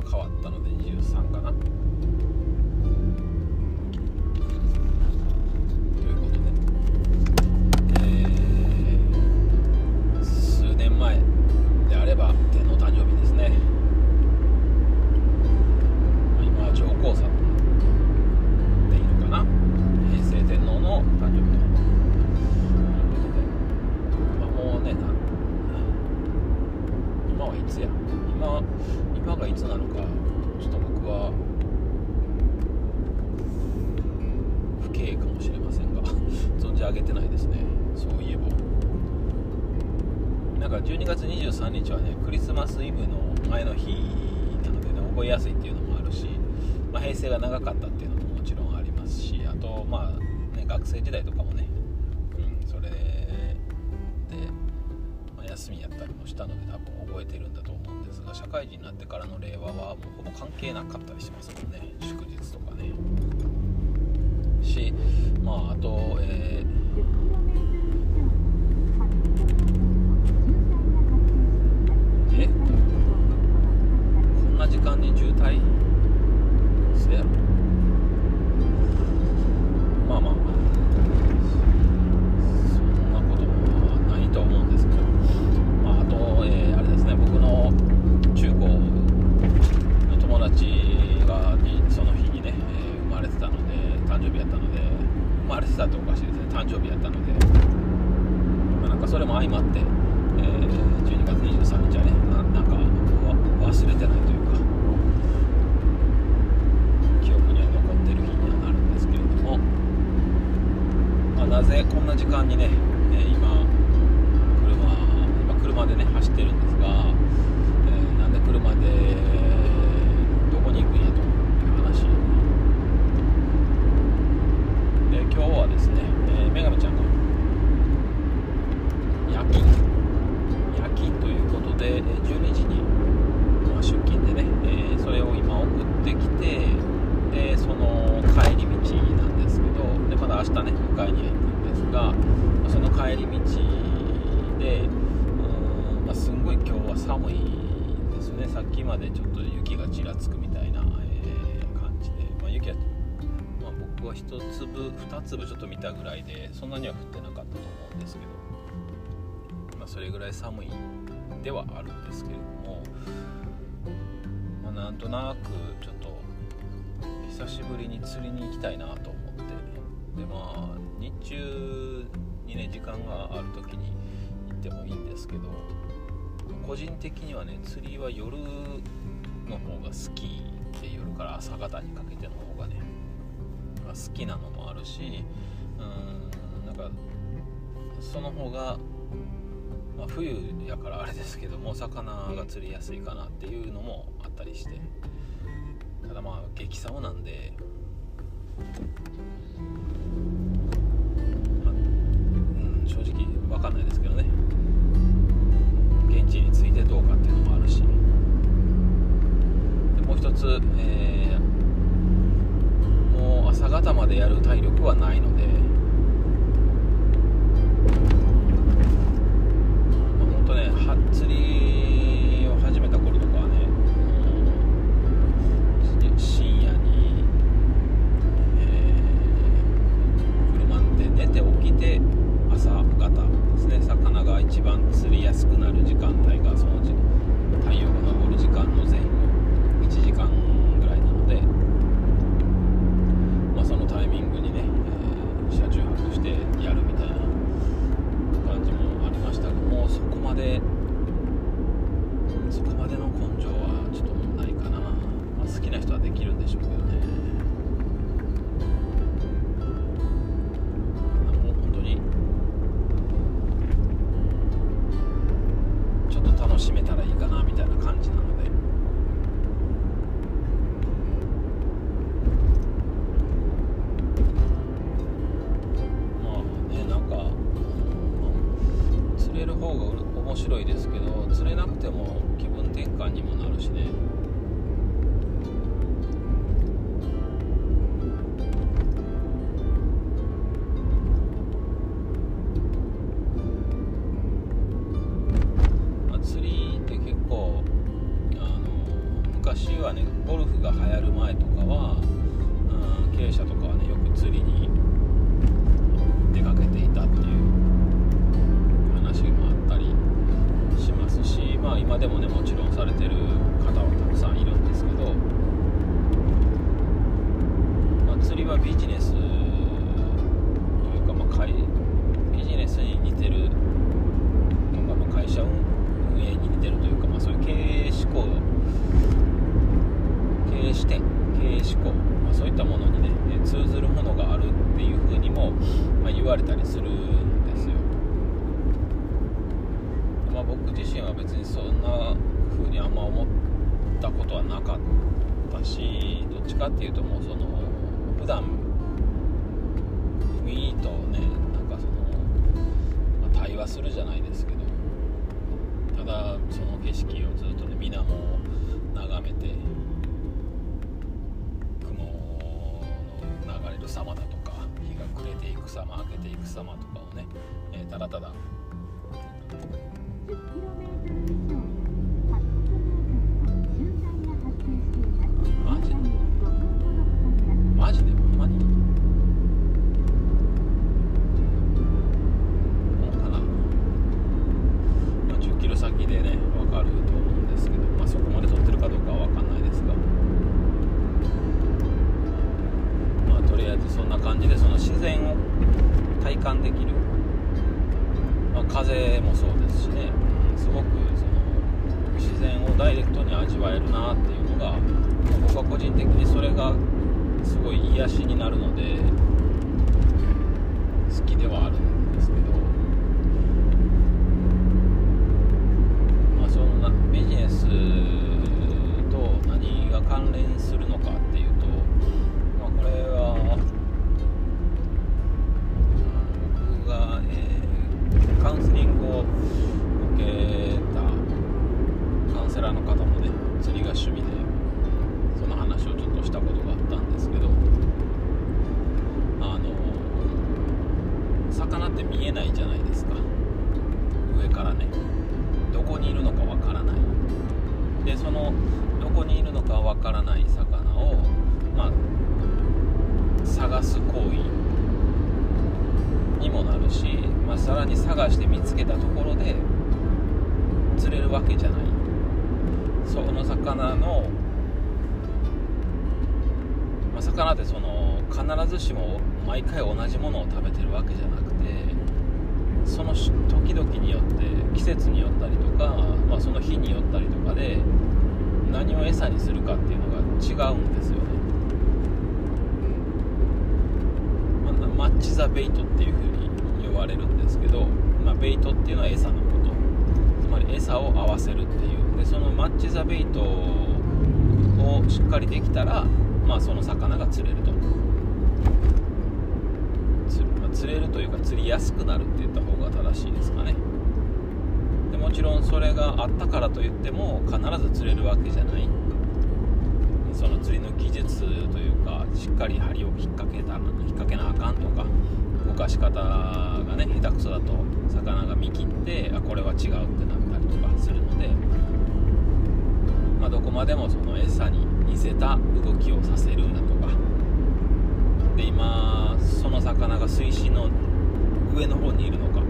は変わったので23かな。となくちょっと久しぶりに釣りに行きたいなと思ってでまあ日中にね時間がある時に行ってもいいんですけど個人的にはね釣りは夜の方が好きで夜から朝方にかけての方がね好きなのもあるしうんなんかその方が、まあ、冬やからあれですけども魚が釣りやすいかなっていうのもりして。ただまあ激寒なんで。まあ、うん正直分かんないですけどね。現地についてどうかっていうのもあるし。でもう一つ、えー、もう朝方までやる体力はないので。guys. しどっちかっていうともうその普段海とねなんかその、まあ、対話するじゃないですけどただその景色をずっとね水面を眺めて雲の流れる様だとか日が暮れていく様明けていく様とかをね、えー、ただただからね。どこにいるのかわからない。でそのどこにいるのかわからない魚をまあ探す行為にもなるし、まあ、さらに探して見つけたところで釣れるわけじゃない。その魚の、まあ、魚ってその必ずしも毎回同じものを食べてるわけじゃなくてその時々によって季節によったりとか、まあ、その日によったりとかで何を餌にするかっていうのが違うんですよね、まあ、マッチ・ザ・ベイトっていう風に呼ばれるんですけど、まあ、ベイトっていうのは餌のこと。つまり餌を合わせるっていう。でそのマッチ・ザ・ベイトをしっかりできたら、まあ、その魚が釣れると。釣,、まあ、釣れるというか釣りやすくなるって言った方が正しいですかね。でもちろんそれがあったからといっても必ず釣れるわけじゃない。その釣りの技術というかしっかり針を引っ掛けた引っ掛けなあかんとか動かし方がね下手くそだと魚が見切ってあこれは違うってなったりとかするので、まあ、どこまでもその餌に似せた動きをさせるんだとか。で今その魚が水深の上の方にいるのか。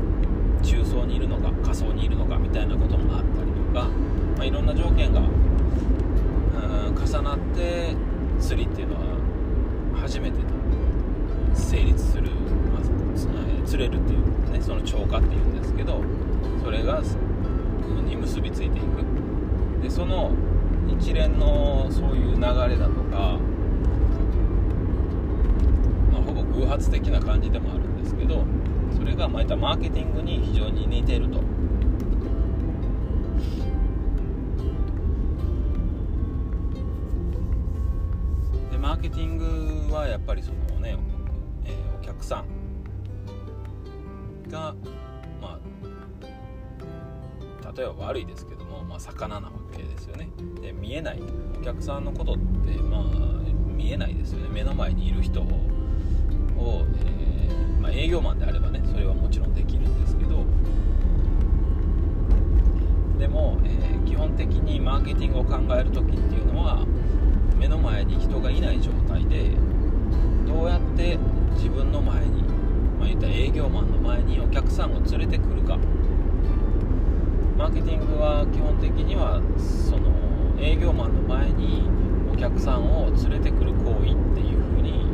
中層にいるのか下層にいるのかみたいなこともあったりとか、まあ、いろんな条件が重なって釣りっていうのは初めて成立する、まあ、釣れるっていうねその超過っていうんですけどそれがに結びついていく。でその一連のそういう流れだとか、まあ、ほぼ偶発的な感じでもあるんですけどそれがまたマーケティングに非常に似ていると。でマーケティングはやっぱりそのね、えーお客さんがまあ例えば悪いですけども、まあ、魚なわけですよね。で見えない。お客さんのことってまあ見えないですよね。目の前にいる人を、をえーまあ、営業マンであればそれはもちろんできるんですけどでも、えー、基本的にマーケティングを考える時っていうのは目の前に人がいない状態でどうやって自分の前に、まあ、言った営業マンの前にお客さんを連れてくるか。マーケティングは基本的にはその営業マンの前にお客さんを連れてくる行為っていうふうに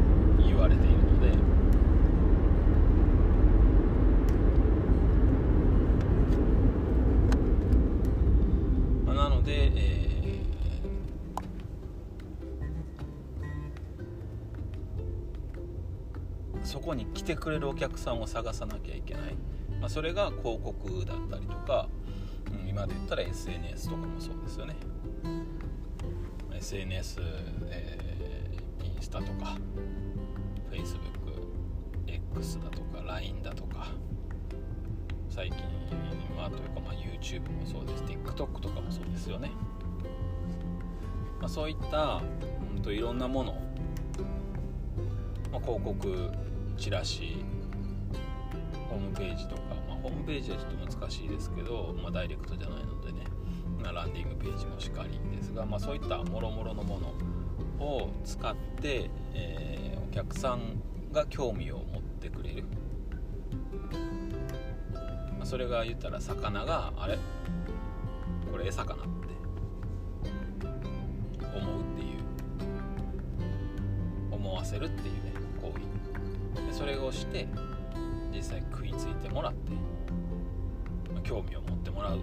に来てくれるお客さんを探さなきゃいけない、まあ、それが広告だったりとかうん今で言ったら SNS とかもそうですよね。SNS、えー、インスタとか FacebookX だとか LINE だとか最近はというか、まあ、YouTube もそうです。TikTok とかもそうですよね、まあ、そういった、うん、といろんなもの、まあ、広告チラシホームページとかまホームページはちょっと難しいですけど、まあ、ダイレクトじゃないのでね、まあ、ランディングページもしかりですが、まあ、そういったもろもろのものを使って、えー、お客さんが興味を持ってくれる、まあ、それが言ったら魚があれ？これ餌かなって。思うっていう。思わせるっていう。それをして実際食いついてもらってま興味を持ってもらう。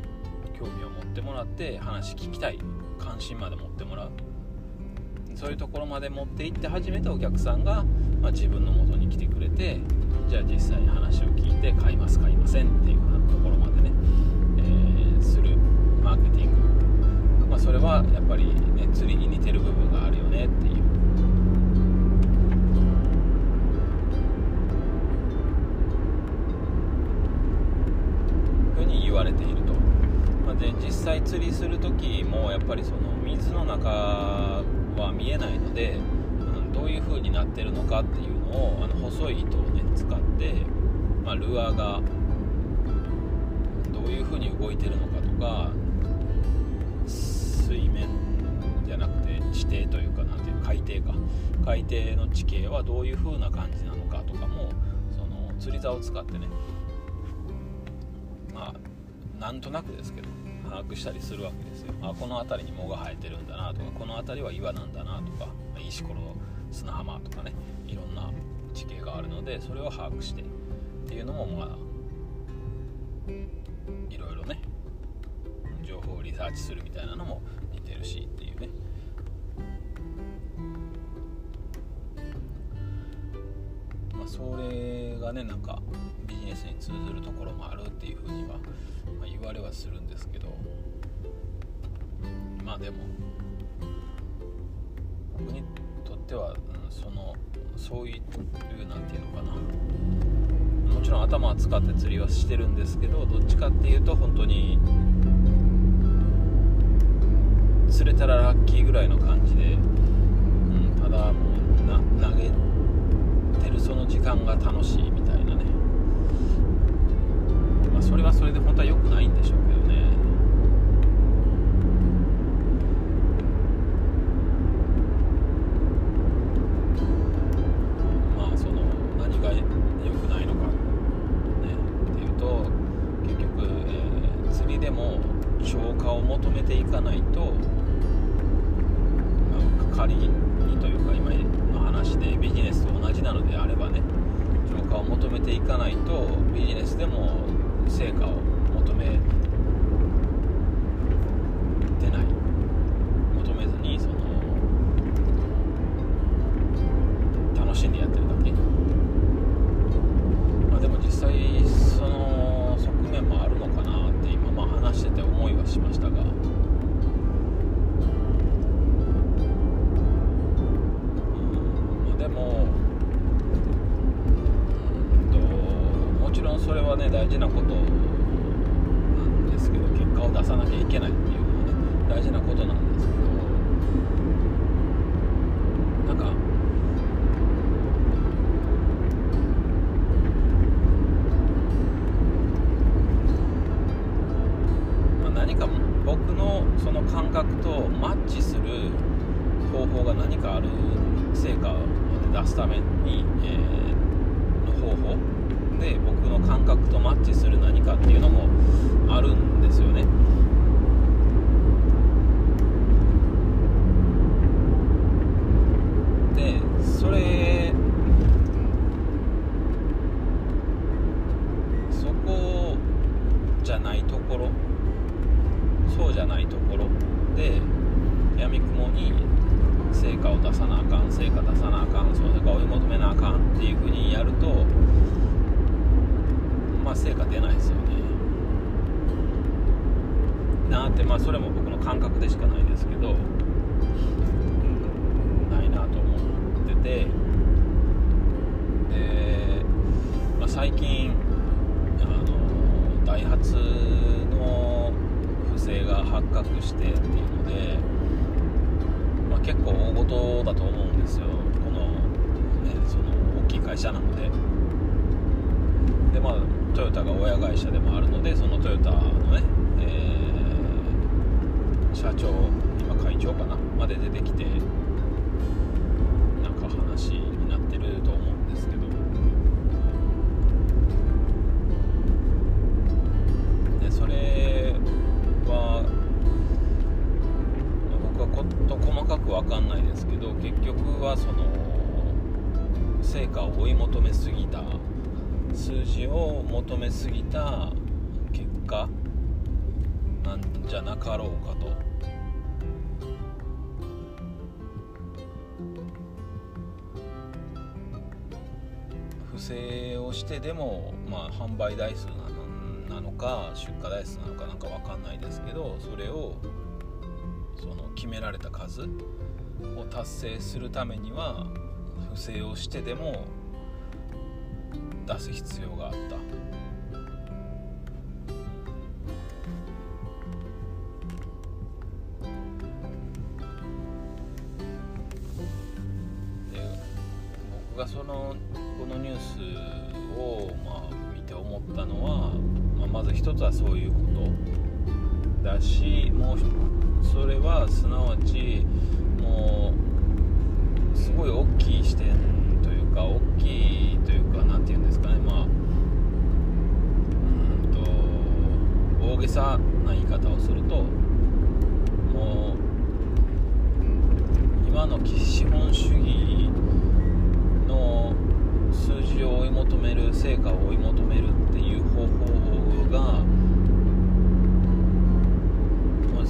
興味を持ってもらって話聞きたい。関心まで持ってもらう。そういうところまで持っていって初めてお客さんが、まあ、自分の元に来てくれてじゃあ実際に話を聞いて買います買いませんっていうようなところまでね、えー、する。マーケティング、まあ、それはやっぱりね釣りに似てる部分があるよねっていう細い糸をね使って、まあ、ルアーがどういう風に動いてるのかとか水面じゃなくて地底というかなんていう海底か。海底の地形はどういう風な感じなのかとかもその釣り竿を使ってねまあなんとなくですけど把握したりするわけですよ。あこの辺りに藻が生えてるんだなとかこの辺りは岩なんだなとか石ころ砂浜とかね。地形があるのでそれを把握してっていうのもまあいろいろね情報をリサーチするみたいなのも似てるしっていうね。まあそれがねなんかビジネスに通ずるところもあるっていうふうにはまあ、言われはするんですけど。まあでも僕にとっては、うん、そのそういう何て言うのかな。もちろん頭は使って釣りはしてるんですけどどっちかっていうと本当に釣れたらラッキーぐらいの感じで、うん、ただもう投げてるその時間が楽しいみたいなね。まそれはそれで本当は良くないんでしょうかないと、仮にというか今の話でビジネスと同じなのであればね浄化を求めていかないとビジネスでも成果を僕のその感覚とマッチする方法が何かある成果を出すために、えー、の方法で僕の感覚とマッチする何かっていうのもあるんですよね。結局はその成果を追い求めすぎた数字を求めすぎた結果なんじゃなかろうかと。不正をしてでも、まあ、販売台数なのか出荷台数なのかなんか分かんないですけどそれをその決められた数を達成するためには不正をしてでも出す必要があった。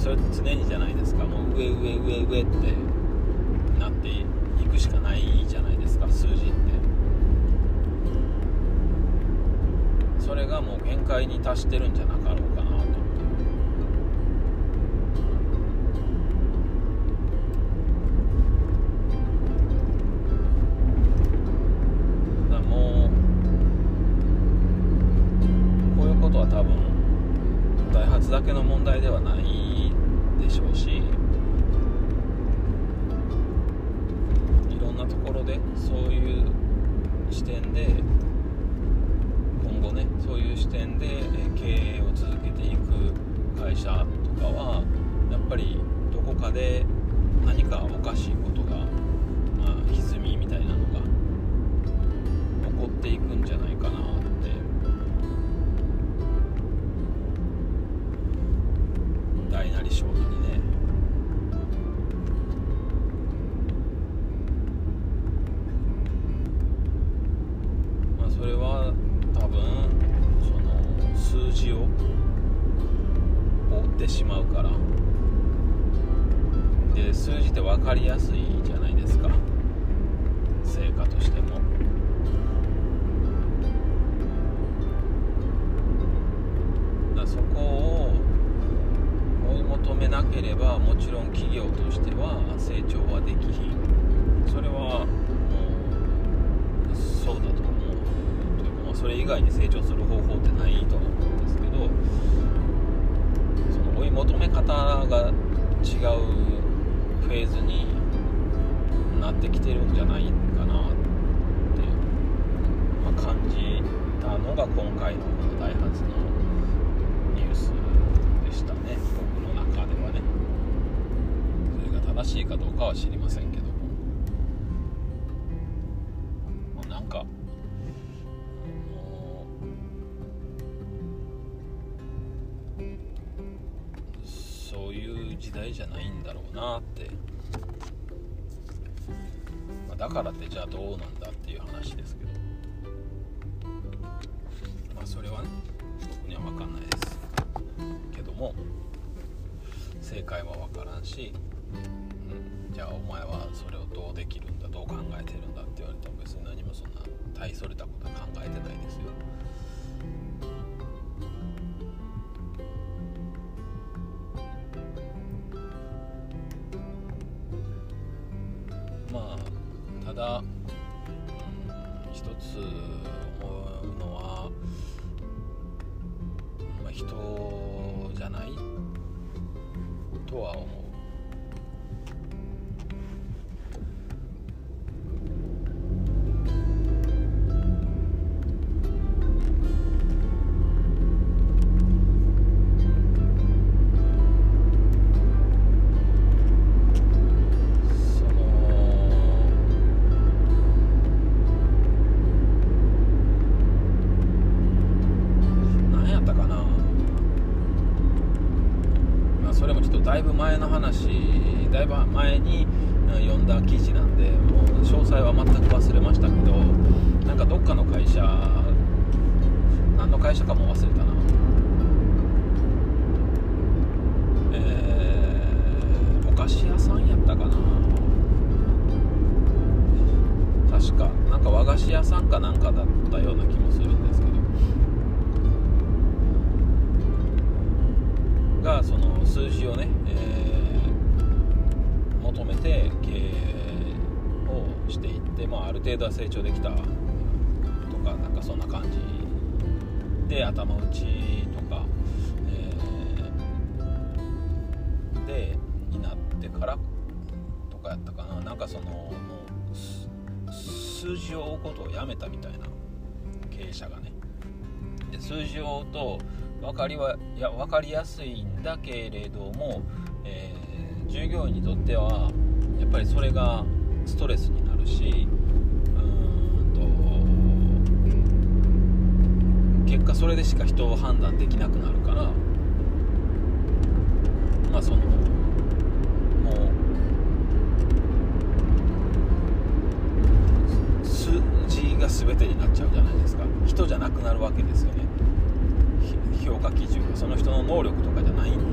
それって常にじゃないですか。もう上上上上ってなっていくしかないじゃないですか。数字って。それがもう限界に達してるんじゃなかろうなければもちろん企業としては成長はできひんそれはもうそうだと思うというか、まあ、それ以外に成長する方法ってないとは思うんですけどその追い求め方が違うフェーズになってきてるんじゃないかなって、ま、感じたのが今回のこのダイハツのニュースでしたね。正しいかどうかは知りませんけども。なんかもうそういう時代じゃないんだろうなって、まあ、だからってじゃあどうなんだっていう話ですけど。まあそれはね僕には分かんないですけども。正解は分からんし、大それたことは考えてないですよ。まあただ、うん、一つ思うのは、まあ、人じゃないとは思う前に読んだ記事なんでもう詳細は全く忘れましたけどなんかどっかの会社何の会社かも忘れた。をしていって、まあ、ある程度は成長できたとかなんかそんな感じで頭打ちとか、えー、でになってからとかやったかな。なんかそのもう数字を追うことをやめたみたいな経営者がね。で数字を追うと分かりはいや分かりやすいんだけれども、えー従業員にとってはやっぱりそれがストレスになる。しうんと結果それでしか人を判断できなくなるからまあそのもう数字が全てになっちゃうじゃないですか。人じゃなくなるわけですよね。評価基準が。その人の能力とかじゃないんで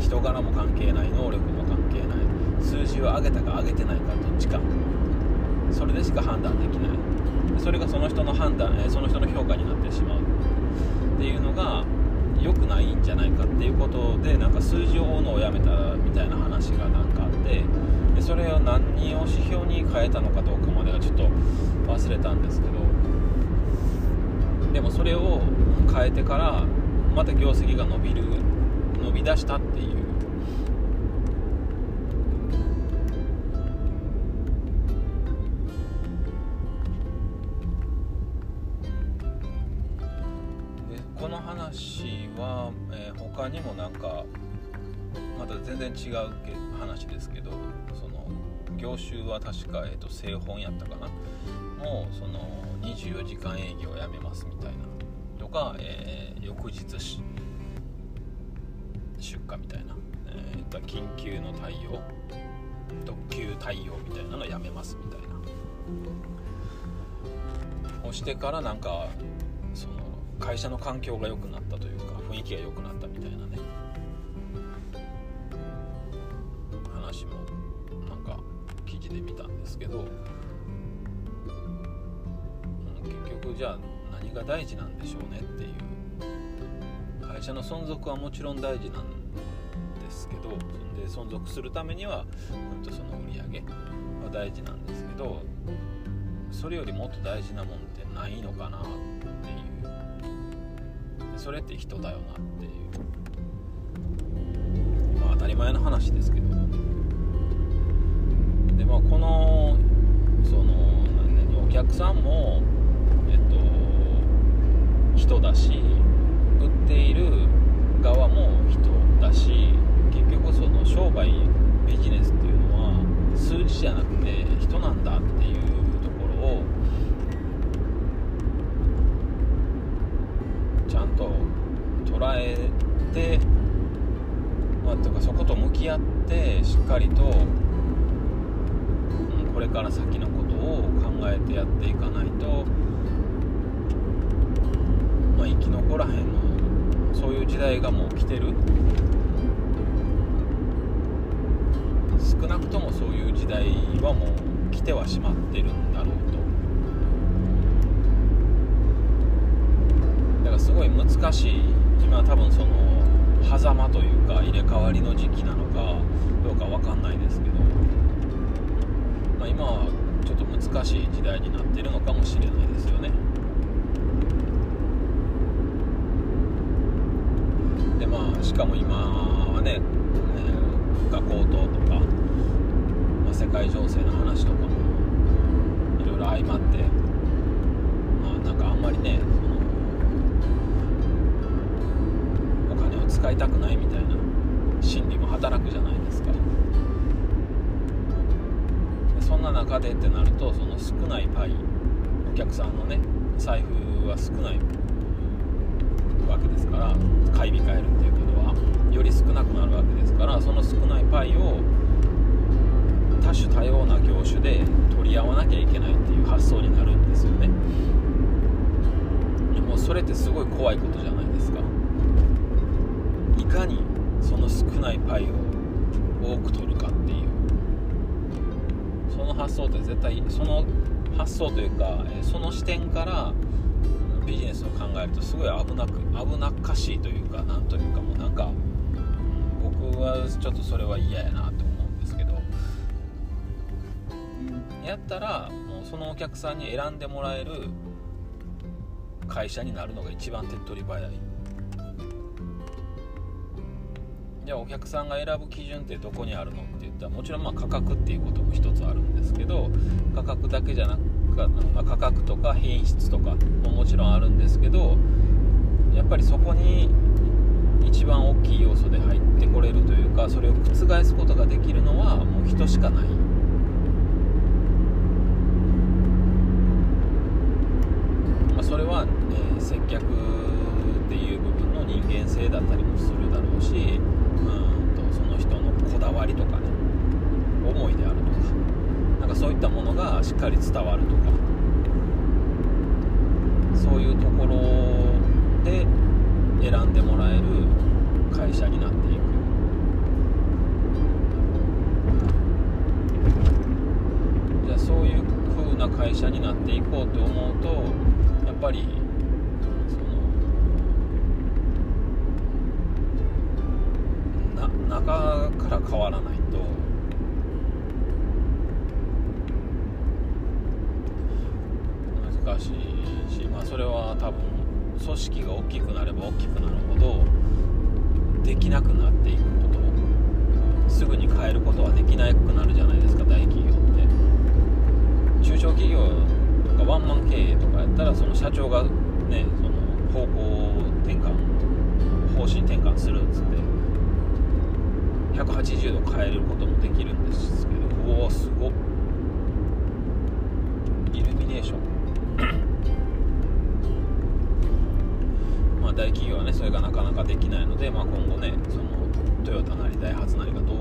人柄も関係ない。能力も関係ない。数字を上げたか上げてないかどっちか。それでしか判断できない。それがその人の判断その人の評価になってしまう。っていうのが良くないんじゃないかっていうことでなんか数字を追うのをやめたみたいな話がなんかあってでそれを何を指標に変えたのかどうかまではちょっと忘れたんですけど。でもそれを変えてからまた業績が伸びる伸び出したっていう違う話ですけどその業種は確か、えーと、製本やったかな？もうその24時間営業やめますみたいな。とか、えー、翌日出荷みたいな、えー、緊急の対応特急対応みたいなのやめますみたいな。をしてからなんかその会社の環境が良くなったというか雰囲気が良くなったみたいなね。話もなんか記事で見たんですけど、うん、結局じゃあ何が大事なんでしょうねっていう会社の存続はもちろん大事なんですけどで存続するためには本当その売り上げは大事なんですけどそれよりもっと大事なもんってないのかなっていう。それって人だよなっていう。まあ当たり前の話ですけど。でまあこのそのお客さんもえっと人だし売っている側も人だし結局その商売ビジネスっていうのは数字じゃなくて人なんだっていうところをちゃんと捉えてまあとかそこと向き合ってしっかりとから先のことを考えてやっていかないと、まあ、生き残らへんの。そういう時代がもう来てる。少なくともそういう時代はもう来てはしまってるんだろうと。だからすごい難しい。今多分その狭間というか入れ替わりの時期なのかどうか分かんないですけど、まあ、今はちょっと難しい時代になってるのかもしれないですよね。でまあしかも今はね、ね、学校等とか、まあ、世界情勢の話とかもいろいろ相まってまあなんかあんまりねお金を使いたくないみたいな心理も働くじゃないですか。んな中でってなるとその少ないパイお客さんのね財布は少ないわけですから買い控えるっていうことはより少なくなるわけですからその少ないパイを多種多様な業種で取り合わなきゃいけないっていう発想になるんですよね。でもそれってすごい怖いことじゃないですか。いかにその少ないパイを多く取る発想って絶対その発想というかその視点からビジネスを考えるとすごい危なく危なっかしいというかなんというかもうなんか僕はちょっとそれは嫌やなと思うんですけどやったらもうそのお客さんに選んでもらえる会社になるのが一番手っ取り早い。じゃあお客さんが選ぶ基準ってどこにあるのって言ったらもちろんまあ価格っていうことも一つあるんですけど価格だけじゃなく、まあ、価格とか品質とかももちろんあるんですけどやっぱりそこに一番大きい要素で入ってこれるというかそれを覆すことができるのはもう人しかない、それは、ね、接客っていう部分の人間性だったりもするだろうしだわりとかね思いであるとかなんかそういったものがしっかり伝わるとかそういうところで選んでもらえる会社になっていく。じゃあそういう風な会社になっていこうと思うとやっぱり中から変わらないと。難しいし、まあ、それは多分組織が大きくなれば大きくなるほどできなくなっていくことすぐに変えることはできなくなるじゃないですか大企業って。中小企業とかワンマン経営とかやったらその社長がねその方向転換方針転換するっつって。180度変えることもできるんですけどおおすごっ。イルミネーション。まあ大企業はねそれがなかなかできないので、まあ、今後ねそのトヨタなりダイハツなりがどう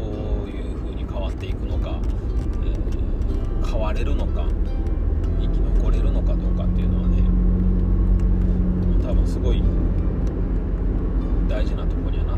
いう風に変わっていくのか、えー、変われるのか生き残れるのかどうかっていうのはね多分すごい大事なところにはな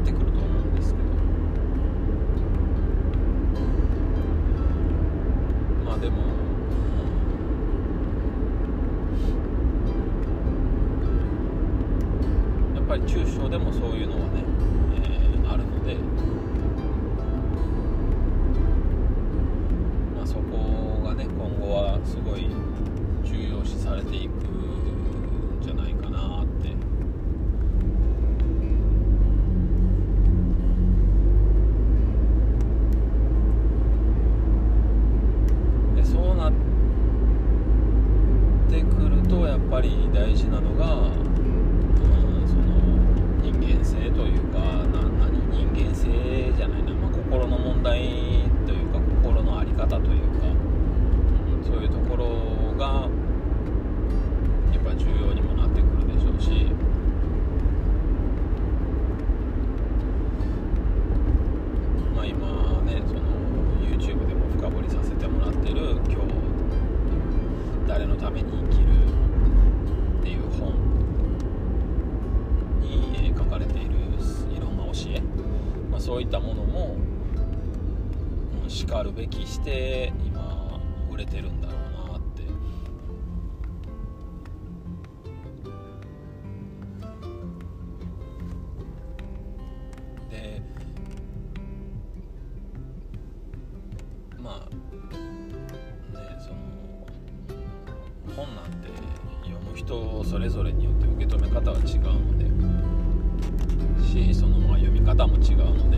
それぞれによって受け止め方は違うので。しそのまあ読み方も違うので、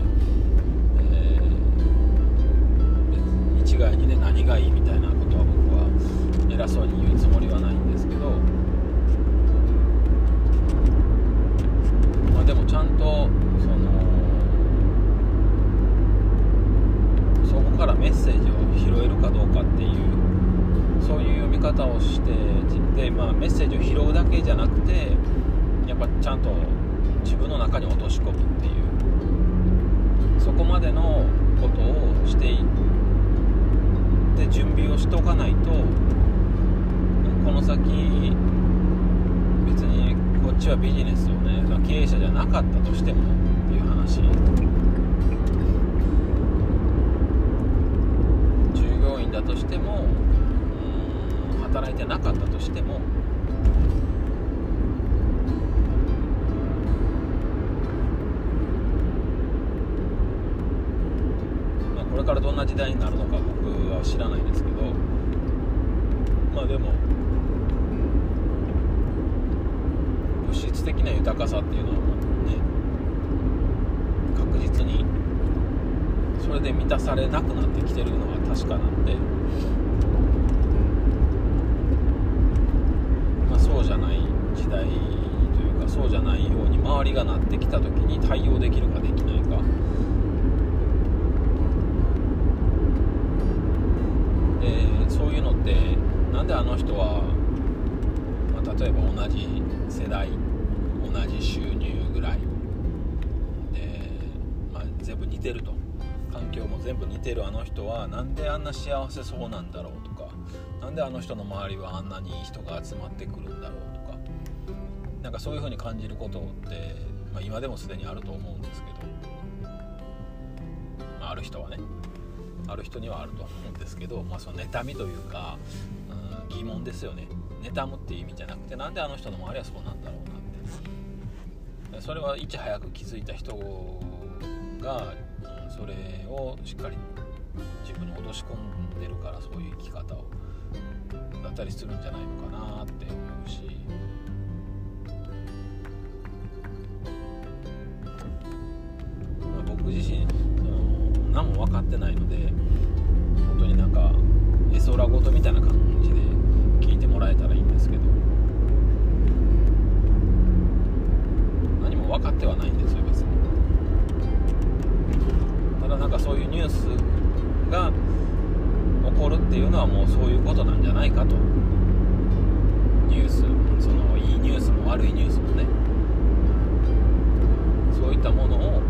し込むっていうそこまでのことをしていって準備をしとかないとこの先別にこっちはビジネスをね経営者じゃなかったとしてもっていう話従業員だとしても働いてなかったとしてもこれからどんな時代になるのか僕は知らないですけどまあでも物質的な豊かさっていうのはもうね確実にそれで満たされなくなってきてるのは確かなんで、まあ、そうじゃない時代というかそうじゃないように周りがなってきた時に対応できるかできないかでそういうのってなんであの人は、まあ、例えば同じ世代同じ収入ぐらいで、まあ、全部似てると。環境も全部似てるあの人はなんであんな幸せそうなんだろうとかなんであの人の周りはあんなにいい人が集まってくるんだろうとかなんかそういう風に感じることって、まあ、今でもすでにあると思うんですけど、まあ、ある人はねある人にはあると思うんですけど、まあ、その妬みというか、疑問ですよね妬むっていう意味じゃなくてなんであの人の周りはそうなんだろうなってそれはいち早く気づいた人が、うん、それをしっかり自分に落とし込んでるからそういう生き方をだったりするんじゃないのかなって思うし。まあ僕自身その何も分かってないので本当になんか絵空事みたいな感じで聞いてもらえたらいいんですけど。何も分かってはないんですよ別に。ただなんかそういうニュースが起こるっていうのはもうそういうことなんじゃないかと。ニュースそのいいニュースも悪いニュースもね。そういったものを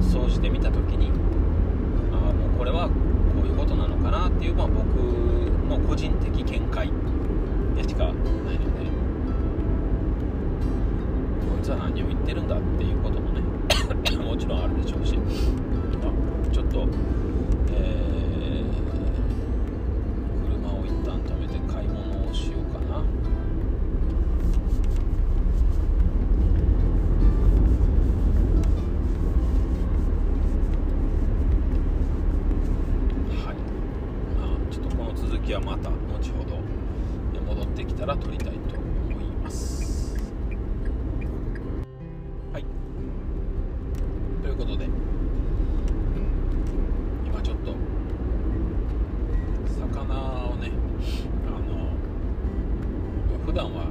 総じてみた時にああもうこれはこういうことなのかなっていう、まあ、僕の個人的見解。でしかないのでこいつは何を言ってるんだっていうこともね もちろんあるでしょうし、まあ、ちょっと、ことで。今ちょっと魚をねあの普段は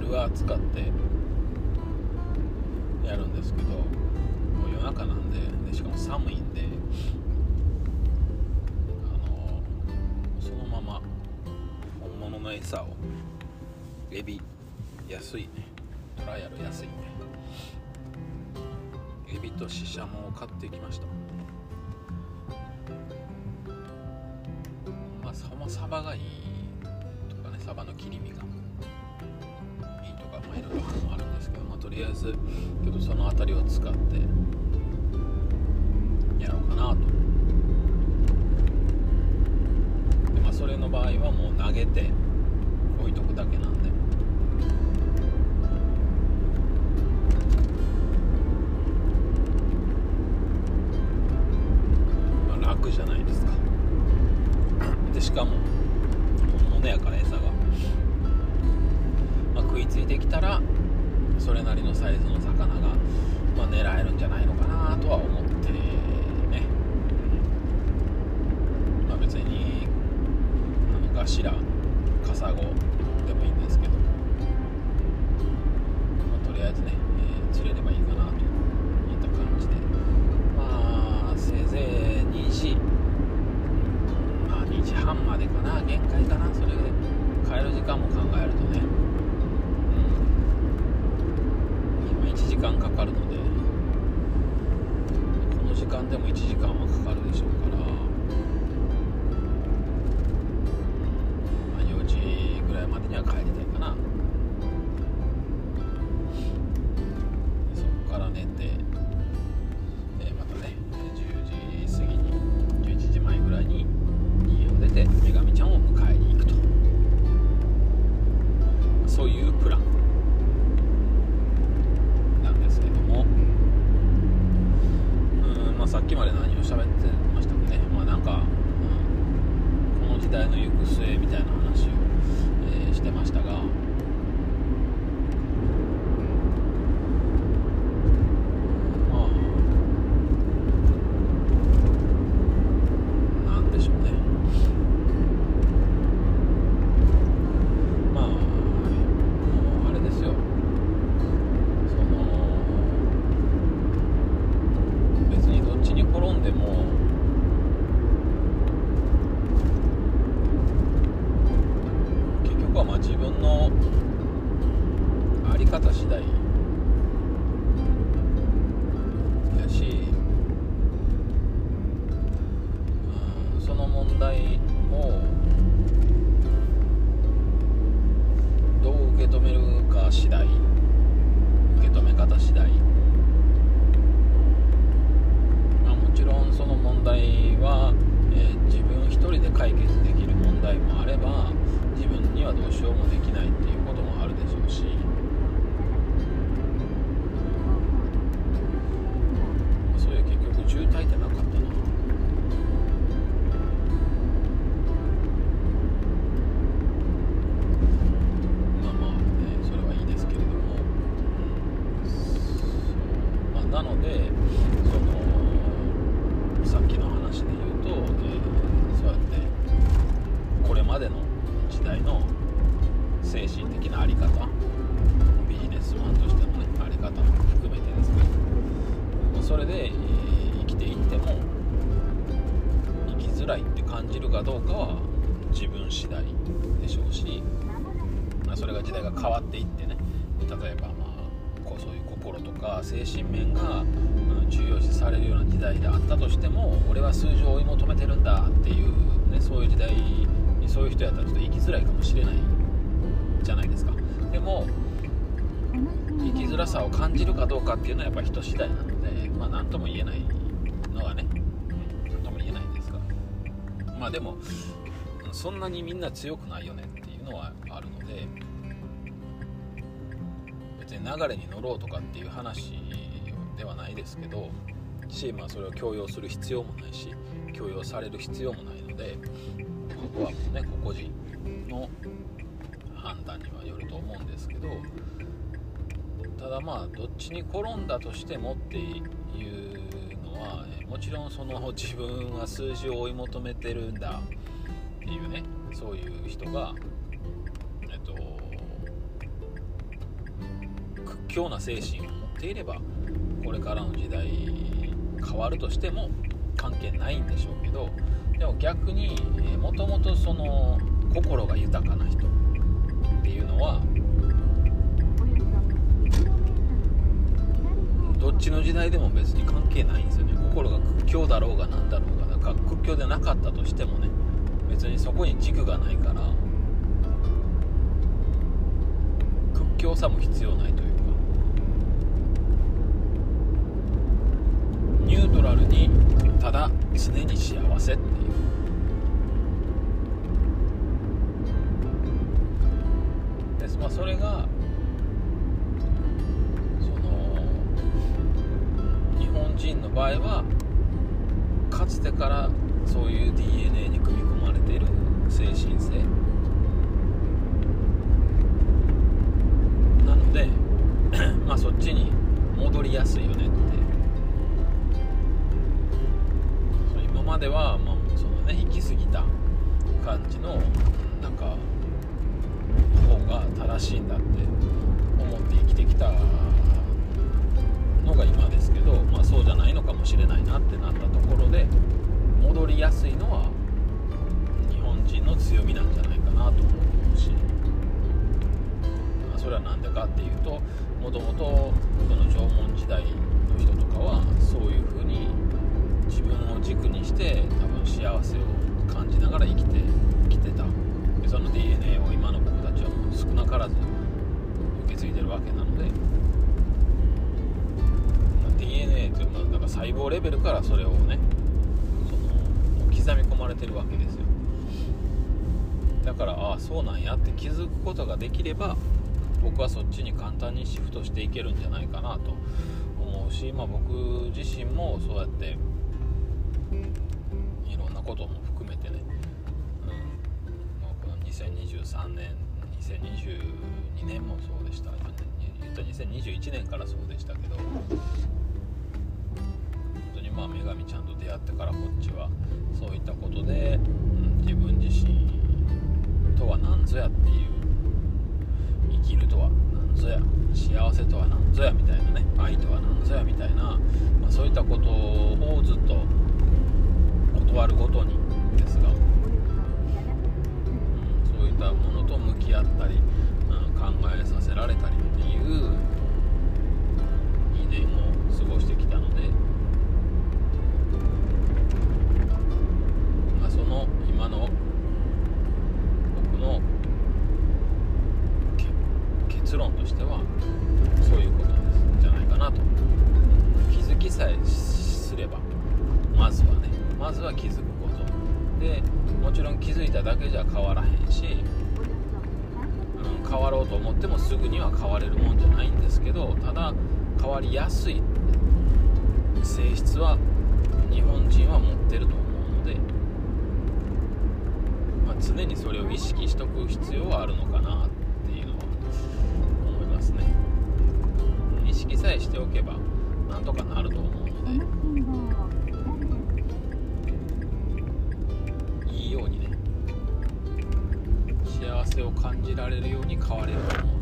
ルアー使ってやるんですけどもう夜中なんででしかも寒いんであのそのまま本物の餌をエビ安いね。トライアル安いね。エビとシシャモを買ってきました。まあそもサバがいいとかねサバの切り身がいいとかまあいろいろあるんですけどまあとりあえずちょっとその辺りを使ってやろうかなと。でまあそれの場合はもう投げてあでもそんなにみんな強くないよねっていうのはあるので別に流れに乗ろうとかっていう話ではないですけどし、まあ、それを強要する必要もないし強要される必要もないのでここはね個々人の判断にはよると思うんですけどただまあどっちに転んだとしてもっていうまあもちろんその 自分は数字を追い求めてるんだっていうねそういう人がえっと屈強な精神を持っていればこれからの時代変わるとしても関係ないんでしょうけどでも逆にもともとその心が豊かな人っていうのはどっちの時代でも別に関係ないんですよね。心が屈強だろうが何だろうがだから屈強でなかったとしてもね別にそこに軸がないから屈強さも必要ないというかニュートラルにただ常に幸せっかつてからそういう DNA に組み込まれている精神性。なので まあそっちに戻りやすいよねって。そう今までは、まあそのね、行き過ぎた感じのなんか方が正しいんだって思って生きてきたのが今ですけど、まあ、そうじゃないのかもしれないなってなったところで戻りやすいのは日本人の強みなんじゃないかなと思うし、まあ、それは何でかっていうともともとこの縄文時代の人とかはそういうふうに自分を軸にして多分幸せを感じながら生きてきてた。でその DNA を今の僕たちはもう少なからず受け継いでるわけなので DNA っていうのはだから細胞レベルからそれをねその刻み込まれてるわけですよ。だからああそうなんやって気づくことができれば僕はそっちに簡単にシフトしていけるんじゃないかなと思うし、まあ、僕自身もそうやっていろんなことも含めてね、うん。まあ、この2023年2022年もそうでした。言った2021年からそうでしたけどまあ女神ちゃんと出会ってからこっちはそういったことで、うん、自分自身とは何ぞやっていう生きるとは何ぞや幸せとは何ぞやみたいなね愛とは何ぞやみたいな、まあ、そういったことをずっと断るごとにですが、うん、そういったものと向き合ったり、うん、考えさせられたりっていう2年を過ごしてきた。じゃ変わらへんし、うん、変わろうと思ってもすぐには変われるもんじゃないんですけどただ変わりやすい性質は日本人は持ってると思うので、まあ、常にそれを意識しとく必要はあるのかなっていうのは思いますね。意識さえしておけばなんとか感じられるように変われると思う。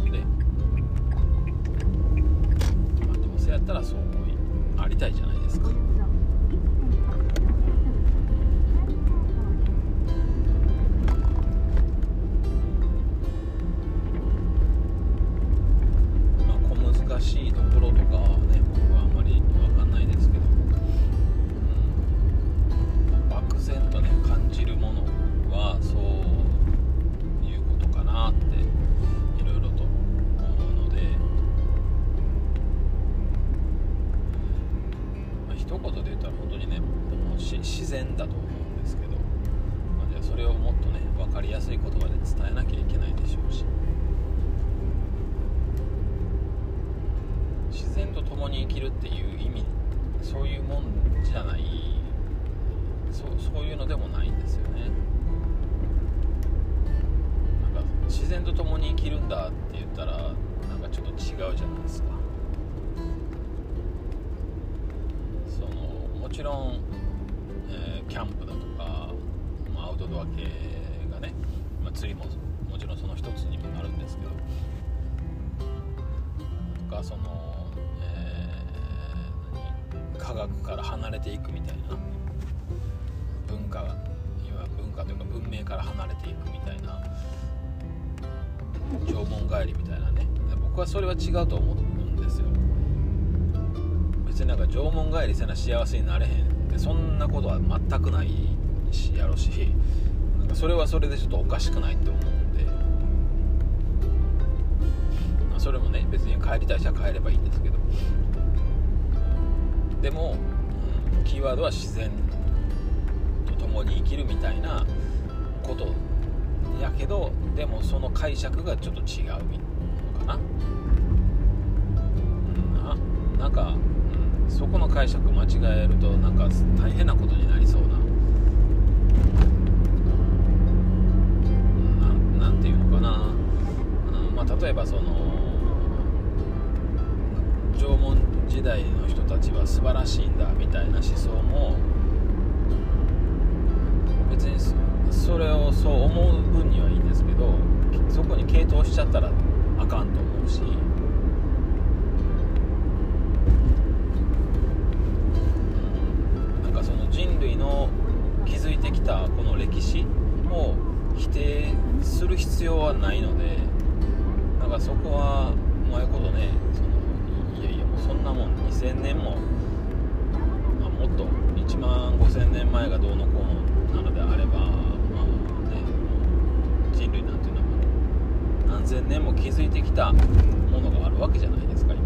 違うと思うんですよ。別になんか縄文帰りせな幸せになれへんってそんなことは全くないしやろしなんかそれはそれでちょっとおかしくないって思うんで、まあ、それもね別に帰りたい人は帰ればいいんですけど。でも、うん、キーワードは自然と共に生きるみたいなことやけどでもその解釈がちょっと違うのかな、なんか、うん、そこの解釈間違えるとなんか大変なことになりそうな。何て言うのかな、うんまあ、例えばその縄文時代の人たちは素晴らしいんだみたいな思想も別にそれをそう思う分にはいいんですけどそこに傾倒しちゃったらあかんと思うし。たこの歴史を否定する必要はないのでなんかそこはうまいことねそのいやいやもうそんなもん2000年も、まあ、もっと1万5000年前がどうのこうのなのであれば人類なんていうのは何千年も築いてきたものがあるわけじゃないですか今。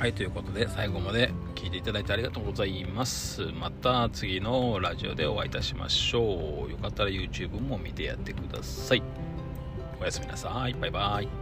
はいということで最後まで聞いていただいてありがとうございます。また次のラジオでお会いいたしましょう。よかったら YouTube も見てやってください。おやすみなさい。バイバイ。